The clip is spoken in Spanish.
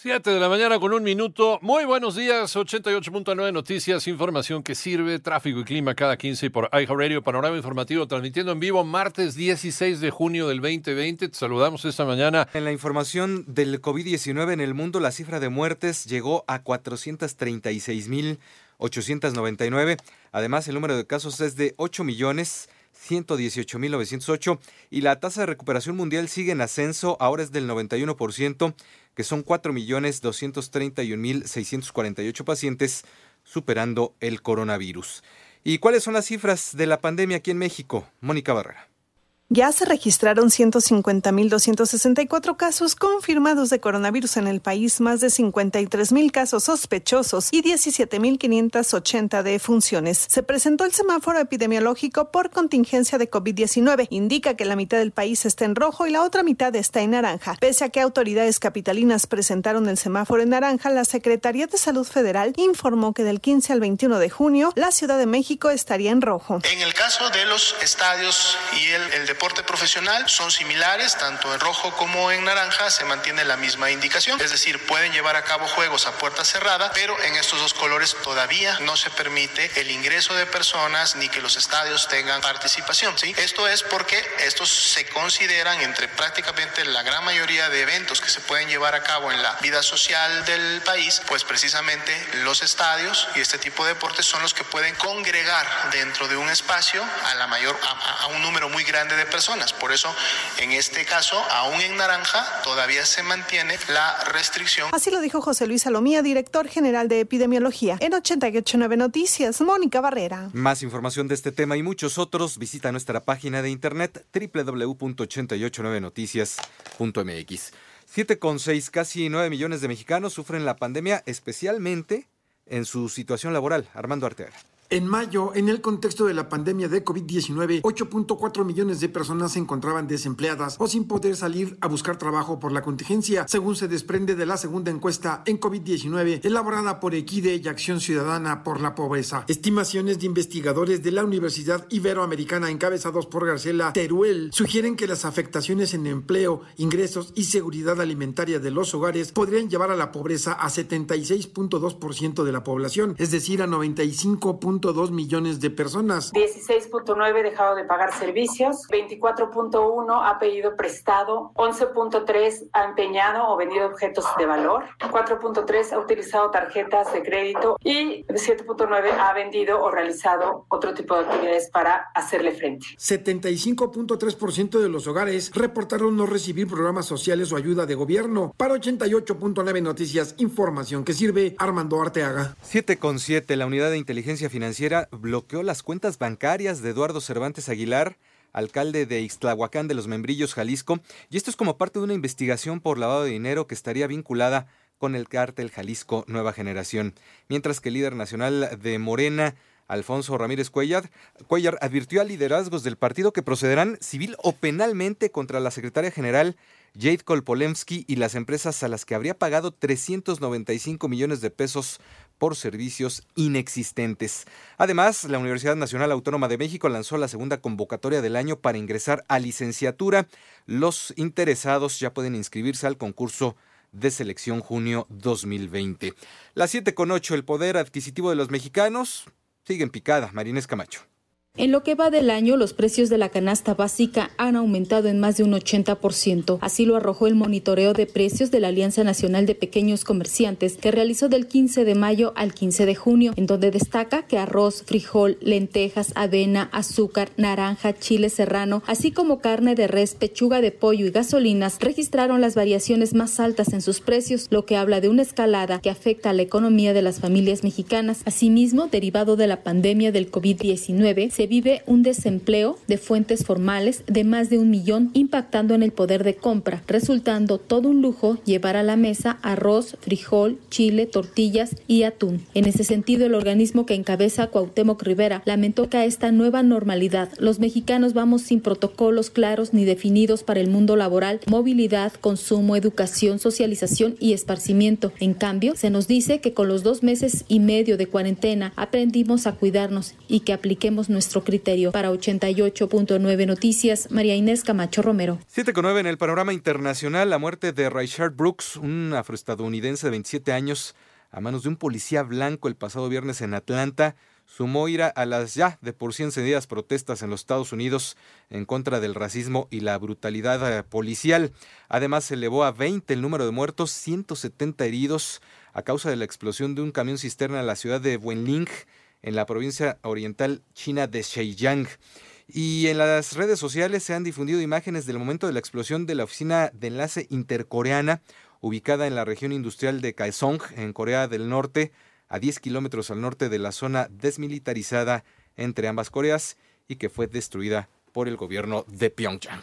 7 de la mañana con un minuto. Muy buenos días, 88.9 Noticias, información que sirve, tráfico y clima cada 15 por iHeartRadio, panorama informativo transmitiendo en vivo martes 16 de junio del 2020. Te saludamos esta mañana. En la información del COVID-19 en el mundo, la cifra de muertes llegó a 436.899. Además, el número de casos es de 8 millones. 118.908 y la tasa de recuperación mundial sigue en ascenso, ahora es del 91%, que son 4.231.648 pacientes superando el coronavirus. ¿Y cuáles son las cifras de la pandemia aquí en México? Mónica Barrera. Ya se registraron 150.264 casos confirmados de coronavirus en el país, más de 53.000 casos sospechosos y 17.580 defunciones. Se presentó el semáforo epidemiológico por contingencia de COVID-19. Indica que la mitad del país está en rojo y la otra mitad está en naranja. Pese a que autoridades capitalinas presentaron el semáforo en naranja, la Secretaría de Salud Federal informó que del 15 al 21 de junio la Ciudad de México estaría en rojo. En el caso de los estadios y el, el deporte profesional son similares, tanto en rojo como en naranja se mantiene la misma indicación, es decir, pueden llevar a cabo juegos a puerta cerrada, pero en estos dos colores todavía no se permite el ingreso de personas ni que los estadios tengan participación. ¿sí? Esto es porque estos se consideran entre prácticamente la gran mayoría de eventos que se pueden llevar a cabo en la vida social del país, pues precisamente los estadios y este tipo de deportes son los que pueden congregar dentro de un espacio a la mayor a, a un número muy grande de personas. Por eso, en este caso, aún en naranja, todavía se mantiene la restricción. Así lo dijo José Luis Salomía, director general de epidemiología. En 889 Noticias, Mónica Barrera. Más información de este tema y muchos otros, visita nuestra página de internet www.889noticias.mx. 7,6, casi 9 millones de mexicanos sufren la pandemia, especialmente en su situación laboral. Armando Arteaga. En mayo, en el contexto de la pandemia de COVID-19, 8.4 millones de personas se encontraban desempleadas o sin poder salir a buscar trabajo por la contingencia, según se desprende de la segunda encuesta en COVID-19 elaborada por Equide y Acción Ciudadana por la Pobreza. Estimaciones de investigadores de la Universidad Iberoamericana encabezados por Garcela Teruel sugieren que las afectaciones en empleo, ingresos y seguridad alimentaria de los hogares podrían llevar a la pobreza a 76.2% de la población, es decir, a 95. 2 millones de personas. 16.9 dejado de pagar servicios, 24.1 ha pedido prestado, 11.3 ha empeñado o vendido objetos de valor, 4.3 ha utilizado tarjetas de crédito y 7.9 ha vendido o realizado otro tipo de actividades para hacerle frente. 75.3% de los hogares reportaron no recibir programas sociales o ayuda de gobierno. Para 88.9 Noticias, información que sirve Armando Arteaga. 7.7 La unidad de inteligencia financiera bloqueó las cuentas bancarias de Eduardo Cervantes Aguilar, alcalde de Ixtlahuacán de los Membrillos, Jalisco, y esto es como parte de una investigación por lavado de dinero que estaría vinculada con el cártel Jalisco Nueva Generación, mientras que el líder nacional de Morena, Alfonso Ramírez Cuellar, Cuellar advirtió a liderazgos del partido que procederán civil o penalmente contra la secretaria general Jade Kolpolemsky y las empresas a las que habría pagado 395 millones de pesos por servicios inexistentes. Además, la Universidad Nacional Autónoma de México lanzó la segunda convocatoria del año para ingresar a licenciatura. Los interesados ya pueden inscribirse al concurso de selección junio 2020. Las 7 con 8, el poder adquisitivo de los mexicanos sigue en picada. Marines Camacho. En lo que va del año, los precios de la canasta básica han aumentado en más de un 80%. Así lo arrojó el monitoreo de precios de la Alianza Nacional de Pequeños Comerciantes, que realizó del 15 de mayo al 15 de junio, en donde destaca que arroz, frijol, lentejas, avena, azúcar, naranja, chile serrano, así como carne de res, pechuga de pollo y gasolinas, registraron las variaciones más altas en sus precios, lo que habla de una escalada que afecta a la economía de las familias mexicanas. Asimismo, derivado de la pandemia del COVID-19, se vive un desempleo de fuentes formales de más de un millón, impactando en el poder de compra, resultando todo un lujo llevar a la mesa arroz, frijol, chile, tortillas y atún. En ese sentido, el organismo que encabeza Cuauhtémoc Rivera lamentó que a esta nueva normalidad los mexicanos vamos sin protocolos claros ni definidos para el mundo laboral, movilidad, consumo, educación, socialización y esparcimiento. En cambio, se nos dice que con los dos meses y medio de cuarentena aprendimos a cuidarnos y que apliquemos nuestra nuestro criterio. Para 88.9 Noticias, María Inés Camacho Romero. 7 con 9 en el panorama internacional, la muerte de Richard Brooks, un afroestadounidense de 27 años, a manos de un policía blanco el pasado viernes en Atlanta, sumó ira a las ya de por sí encendidas protestas en los Estados Unidos en contra del racismo y la brutalidad eh, policial. Además, se elevó a 20 el número de muertos, 170 heridos a causa de la explosión de un camión cisterna en la ciudad de Wenling, en la provincia oriental china de Zhejiang. Y en las redes sociales se han difundido imágenes del momento de la explosión de la oficina de enlace intercoreana ubicada en la región industrial de Kaesong, en Corea del Norte, a 10 kilómetros al norte de la zona desmilitarizada entre ambas Coreas y que fue destruida por el gobierno de Pyongyang.